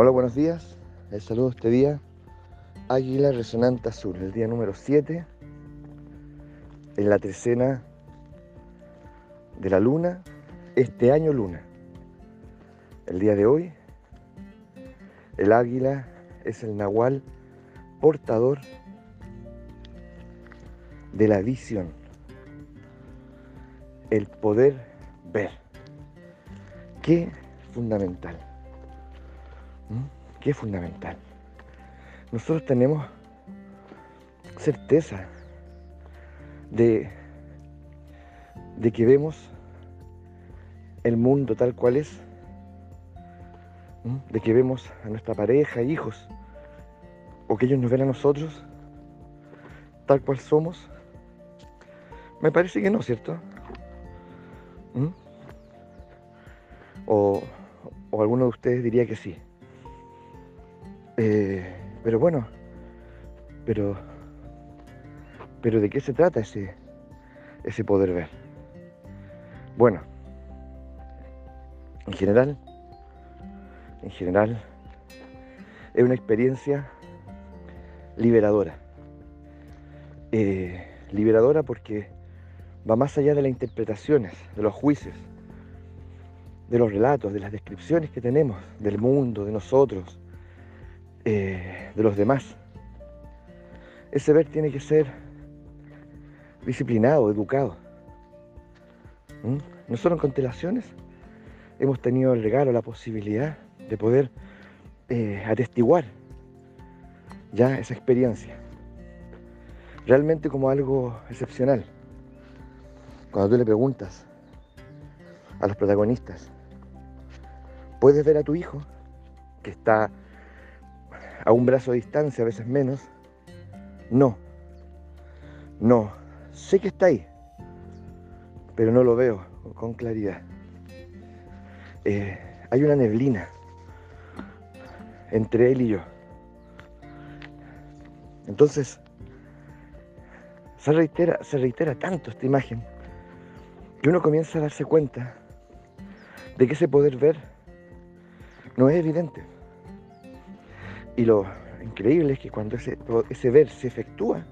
Hola, buenos días. Les saludo este día. Águila Resonante Azul, el día número 7, en la trecena de la luna, este año luna. El día de hoy, el águila es el nahual portador de la visión, el poder ver. Qué fundamental. ¿Mm? Qué fundamental. Nosotros tenemos certeza de, de que vemos el mundo tal cual es, ¿Mm? de que vemos a nuestra pareja, hijos, o que ellos nos ven a nosotros tal cual somos. Me parece que no, ¿cierto? ¿Mm? O, o alguno de ustedes diría que sí. Eh, pero bueno, pero, pero ¿de qué se trata ese, ese poder ver? Bueno, en general, en general, es una experiencia liberadora. Eh, liberadora porque va más allá de las interpretaciones, de los juicios, de los relatos, de las descripciones que tenemos del mundo, de nosotros, eh, de los demás. Ese ver tiene que ser disciplinado, educado. ¿Mm? Nosotros en Constelaciones hemos tenido el regalo, la posibilidad de poder eh, atestiguar ya esa experiencia, realmente como algo excepcional. Cuando tú le preguntas a los protagonistas, ¿puedes ver a tu hijo que está a un brazo de distancia, a veces menos? No, no, sé que está ahí, pero no lo veo con claridad. Eh, hay una neblina entre él y yo. Entonces, se reitera, se reitera tanto esta imagen que uno comienza a darse cuenta de que ese poder ver no es evidente. Y lo increíble es que cuando ese, ese ver se efectúa,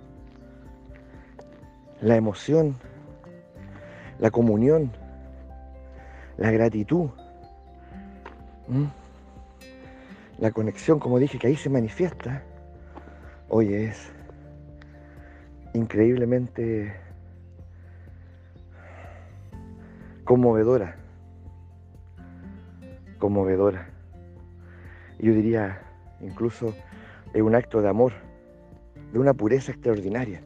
la emoción, la comunión, la gratitud, la conexión, como dije, que ahí se manifiesta, hoy es increíblemente conmovedora, conmovedora. Yo diría incluso es un acto de amor, de una pureza extraordinaria.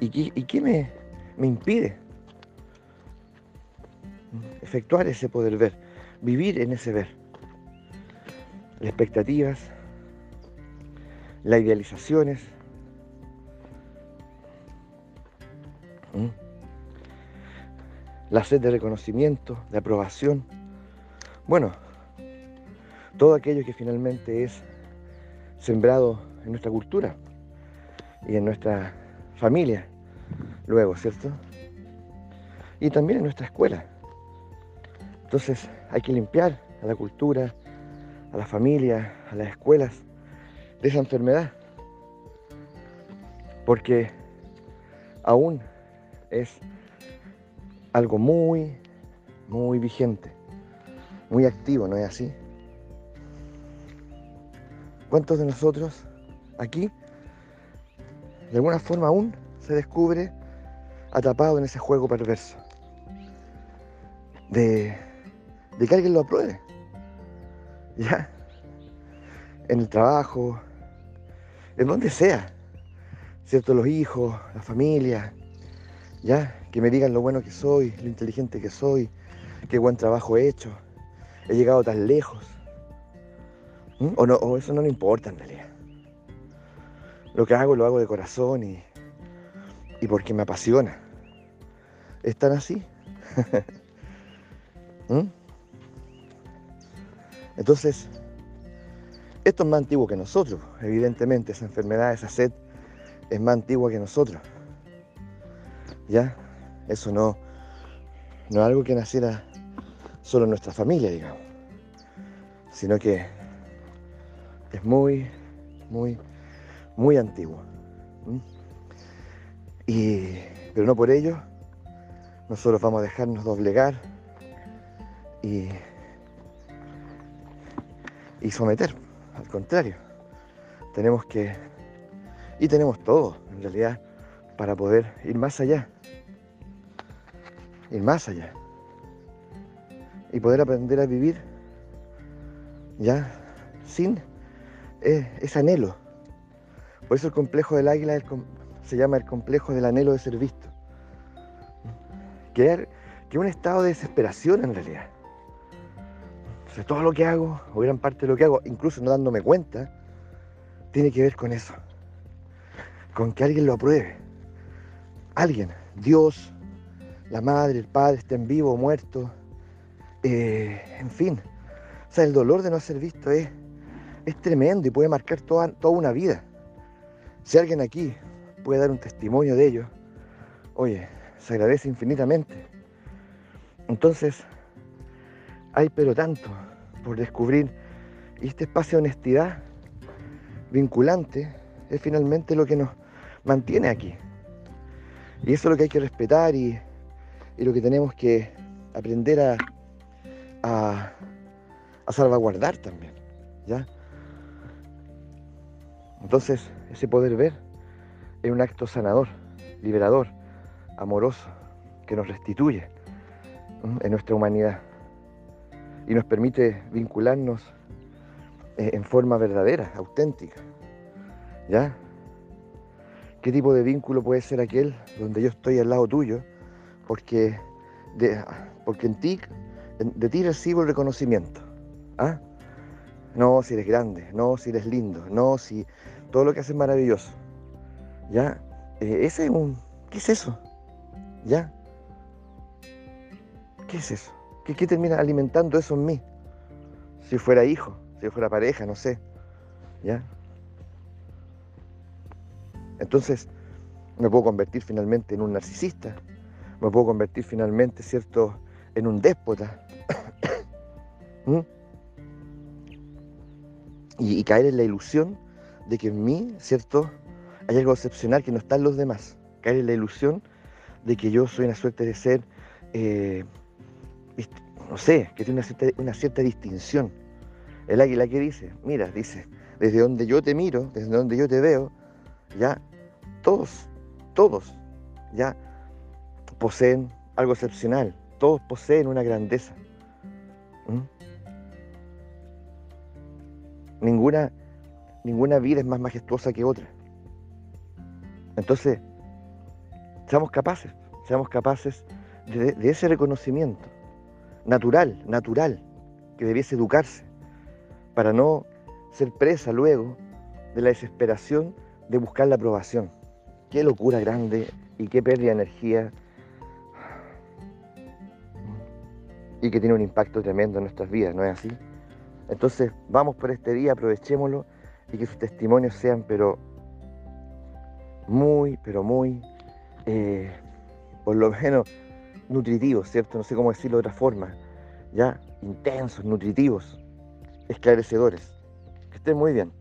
¿Y, qué, me, me impide efectuar ese poder ver, vivir en ese ver? Las expectativas, las idealizaciones, la sed de reconocimiento, de aprobación. Bueno, todo aquello que finalmente es sembrado en nuestra cultura y en nuestra familia, luego, ¿cierto? Y también en nuestra escuela. Entonces hay que limpiar a la cultura, a la familia, a las escuelas de esa enfermedad. Porque aún es algo muy, muy vigente, muy activo, ¿no es así? ¿Cuántos de nosotros aquí, de alguna forma aún, se descubre atrapado en ese juego perverso? De, de que alguien lo apruebe. ¿Ya? En el trabajo, en donde sea. ¿Cierto? Los hijos, la familia, ¿ya? Que me digan lo bueno que soy, lo inteligente que soy, qué buen trabajo he hecho, he llegado tan lejos. O, no, eso no me importa en realidad. Lo que hago lo hago de corazón y, y porque me apasiona. ¿Es tan así? ¿Mm? Entonces, esto es más antiguo que nosotros, evidentemente, esa enfermedad, esa sed es más antigua que nosotros. ¿Ya? Eso no, no es algo que naciera solo en nuestra familia, digamos. sino que es muy, muy, muy antiguo. Y, pero no por ello, nosotros vamos a dejarnos doblegar y, y someter, al contrario. Tenemos que, y tenemos todo, en realidad, para poder ir más allá. Ir más allá. Y poder aprender a vivir ya sin ese anhelo. Por eso el complejo del águila se llama el complejo del anhelo de ser visto. Que es un estado de desesperación en realidad. O todo lo que hago, o gran parte de lo que hago, incluso no dándome cuenta, tiene que ver con eso. Con que alguien lo apruebe. Alguien, Dios, la madre, el padre, estén vivo o muerto. Eh, en fin. O sea, el dolor de no ser visto es, es tremendo y puede marcar toda, toda una vida. Si alguien aquí puede dar un testimonio de ello, oye, se agradece infinitamente. Entonces, hay pero tanto por descubrir y este espacio de honestidad vinculante es finalmente lo que nos mantiene aquí. Y eso es lo que hay que respetar y, lo que tenemos que aprender a, a, a salvaguardar también. ¿ya? Entonces, ese poder ver es un acto sanador, liberador, amoroso, que nos restituye en nuestra humanidad y nos permite vincularnos eh, en forma verdadera, auténtica. ¿Ya? ¿Qué tipo de vínculo puede ser aquel donde yo estoy al lado tuyo? Porque, de, porque en ti, de ti recibo el reconocimiento. ¿Ah? No si eres grande, no si eres lindo, no si todo lo que haces es maravilloso. ¿Ya? Eh, ese es un... ¿Qué es eso? ¿Ya? ¿Qué es eso? ¿Qué, ¿Qué, termina alimentando eso en mí? Si fuera hijo, si fuera pareja, no sé. ¿Ya? Entonces, me puedo convertir finalmente en un narcisista. Me puedo convertir finalmente, ¿cierto?, en un déspota. ¿Mm? Y, caer en la ilusión de que en mí, ¿cierto?, hay algo excepcional que no está en los demás. Caer en la ilusión de que yo soy una suerte de ser, eh, no sé, que tiene una cierta, una cierta distinción. El águila que dice, mira, dice, desde donde yo te miro, desde donde yo te veo, ya todos, todos, ya poseen algo excepcional, todos poseen una grandeza. Ninguna, ninguna vida es más majestuosa que otra. Entonces, seamos capaces, seamos capaces de, ese reconocimiento natural, natural, que debiese educarse, para no ser presa luego de la desesperación de buscar la aprobación. Qué locura grande y qué pérdida de energía y que tiene un impacto tremendo en nuestras vidas, ¿no es así? Entonces, vamos por este día, aprovechémoslo y que sus testimonios sean, pero muy, pero muy, eh, por lo menos, nutritivos, ¿cierto? No sé cómo decirlo de otra forma, ya, intensos, nutritivos, esclarecedores. Que estén muy bien.